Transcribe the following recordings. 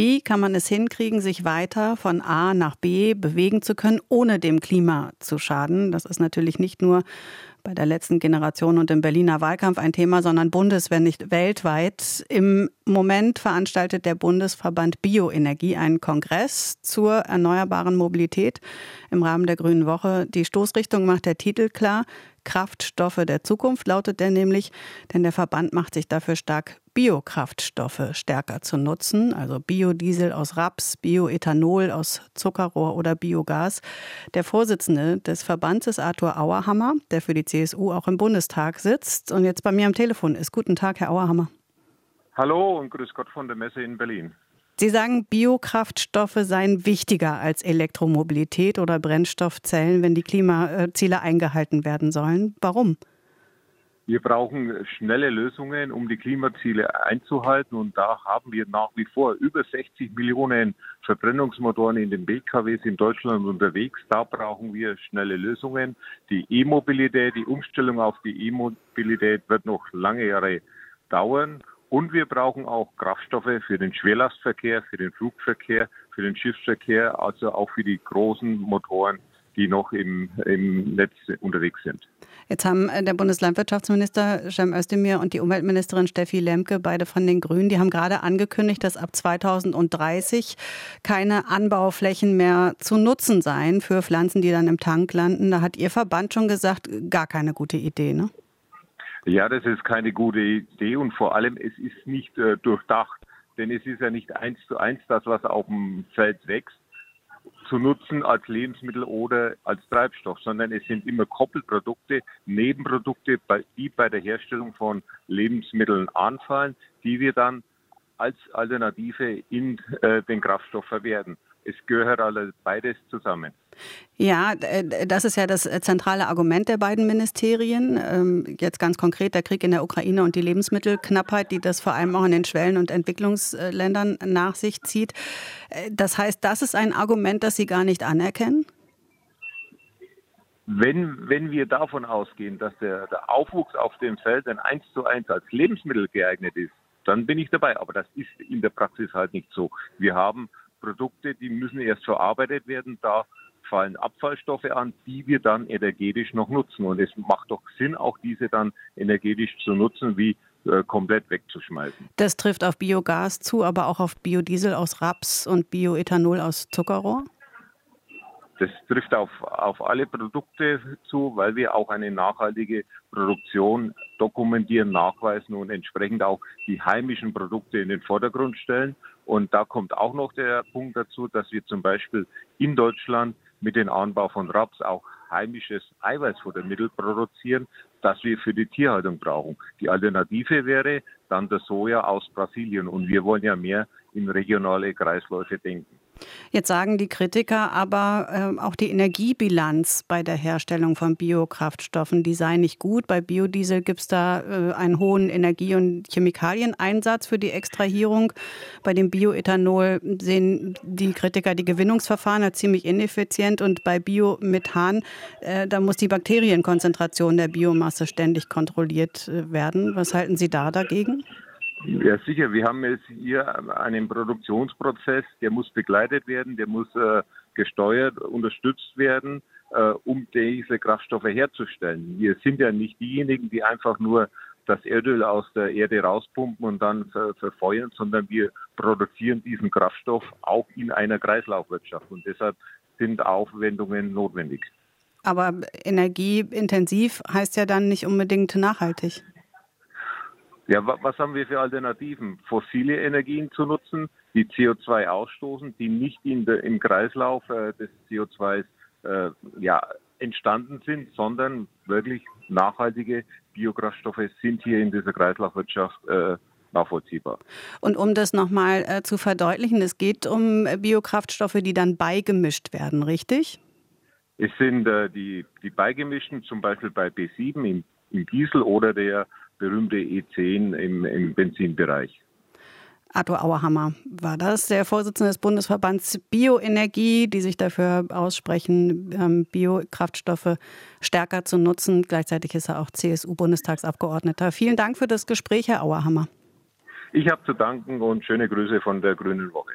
Wie kann man es hinkriegen, sich weiter von A nach B bewegen zu können, ohne dem Klima zu schaden? Das ist natürlich nicht nur bei der letzten Generation und im Berliner Wahlkampf ein Thema, sondern bundes, wenn nicht weltweit. Im Moment veranstaltet der Bundesverband Bioenergie einen Kongress zur erneuerbaren Mobilität im Rahmen der Grünen Woche. Die Stoßrichtung macht der Titel klar. Kraftstoffe der Zukunft lautet der nämlich, denn der Verband macht sich dafür stark, Biokraftstoffe stärker zu nutzen, also Biodiesel aus Raps, Bioethanol aus Zuckerrohr oder Biogas. Der Vorsitzende des Verbandes Arthur Auerhammer, der für die CSU auch im Bundestag sitzt und jetzt bei mir am Telefon ist. Guten Tag, Herr Auerhammer. Hallo und grüß Gott von der Messe in Berlin. Sie sagen, Biokraftstoffe seien wichtiger als Elektromobilität oder Brennstoffzellen, wenn die Klimaziele eingehalten werden sollen. Warum? Wir brauchen schnelle Lösungen, um die Klimaziele einzuhalten. Und da haben wir nach wie vor über 60 Millionen Verbrennungsmotoren in den BKWs in Deutschland unterwegs. Da brauchen wir schnelle Lösungen. Die E-Mobilität, die Umstellung auf die E-Mobilität wird noch lange Jahre dauern. Und wir brauchen auch Kraftstoffe für den Schwerlastverkehr, für den Flugverkehr, für den Schiffsverkehr, also auch für die großen Motoren, die noch im, im Netz unterwegs sind. Jetzt haben äh, der Bundeslandwirtschaftsminister Cem Özdemir und die Umweltministerin Steffi Lemke, beide von den Grünen, die haben gerade angekündigt, dass ab 2030 keine Anbauflächen mehr zu nutzen seien für Pflanzen, die dann im Tank landen. Da hat Ihr Verband schon gesagt, gar keine gute Idee, ne? Ja, das ist keine gute Idee und vor allem es ist nicht äh, durchdacht, denn es ist ja nicht eins zu eins das, was auf dem Feld wächst, zu nutzen als Lebensmittel oder als Treibstoff, sondern es sind immer Koppelprodukte, Nebenprodukte, die bei der Herstellung von Lebensmitteln anfallen, die wir dann als Alternative in äh, den Kraftstoff verwerten. Es gehört alles beides zusammen. Ja, das ist ja das zentrale Argument der beiden Ministerien. Ähm, jetzt ganz konkret der Krieg in der Ukraine und die Lebensmittelknappheit, die das vor allem auch in den Schwellen- und Entwicklungsländern nach sich zieht. Äh, das heißt, das ist ein Argument, das Sie gar nicht anerkennen? Wenn, wenn wir davon ausgehen, dass der, der Aufwuchs auf dem Feld ein eins zu eins als Lebensmittel geeignet ist, dann bin ich dabei. Aber das ist in der Praxis halt nicht so. Wir haben Produkte, die müssen erst verarbeitet werden. Da fallen Abfallstoffe an, die wir dann energetisch noch nutzen. Und es macht doch Sinn, auch diese dann energetisch zu nutzen, wie äh, komplett wegzuschmeißen. Das trifft auf Biogas zu, aber auch auf Biodiesel aus Raps und Bioethanol aus Zuckerrohr? Das trifft auf, auf alle Produkte zu, weil wir auch eine nachhaltige Produktion dokumentieren, nachweisen und entsprechend auch die heimischen Produkte in den Vordergrund stellen. Und da kommt auch noch der Punkt dazu, dass wir zum Beispiel in Deutschland mit dem Anbau von Raps auch heimisches Eiweißfuttermittel produzieren, das wir für die Tierhaltung brauchen. Die Alternative wäre dann der Soja aus Brasilien. Und wir wollen ja mehr in regionale Kreisläufe denken. Jetzt sagen die Kritiker aber, äh, auch die Energiebilanz bei der Herstellung von Biokraftstoffen, die sei nicht gut. Bei Biodiesel gibt es da äh, einen hohen Energie- und Chemikalieneinsatz für die Extrahierung. Bei dem Bioethanol sehen die Kritiker die Gewinnungsverfahren als ziemlich ineffizient. Und bei Biomethan, äh, da muss die Bakterienkonzentration der Biomasse ständig kontrolliert äh, werden. Was halten Sie da dagegen? Ja, sicher. Wir haben jetzt hier einen Produktionsprozess, der muss begleitet werden, der muss äh, gesteuert, unterstützt werden, äh, um diese Kraftstoffe herzustellen. Wir sind ja nicht diejenigen, die einfach nur das Erdöl aus der Erde rauspumpen und dann ver verfeuern, sondern wir produzieren diesen Kraftstoff auch in einer Kreislaufwirtschaft. Und deshalb sind Aufwendungen notwendig. Aber energieintensiv heißt ja dann nicht unbedingt nachhaltig. Ja, was haben wir für Alternativen? Fossile Energien zu nutzen, die CO2 ausstoßen, die nicht in der, im Kreislauf äh, des CO2 äh, ja, entstanden sind, sondern wirklich nachhaltige Biokraftstoffe sind hier in dieser Kreislaufwirtschaft äh, nachvollziehbar. Und um das nochmal äh, zu verdeutlichen, es geht um Biokraftstoffe, die dann beigemischt werden, richtig? Es sind äh, die, die beigemischten, zum Beispiel bei B7 im, im Diesel oder der berühmte E10 im, im Benzinbereich. Arthur Auerhammer war das, der Vorsitzende des Bundesverbands Bioenergie, die sich dafür aussprechen, ähm, Biokraftstoffe stärker zu nutzen. Gleichzeitig ist er auch CSU-Bundestagsabgeordneter. Vielen Dank für das Gespräch, Herr Auerhammer. Ich habe zu danken und schöne Grüße von der Grünen Woche.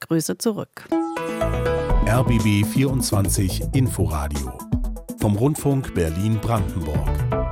Grüße zurück. RBB 24 Inforadio vom Rundfunk Berlin-Brandenburg.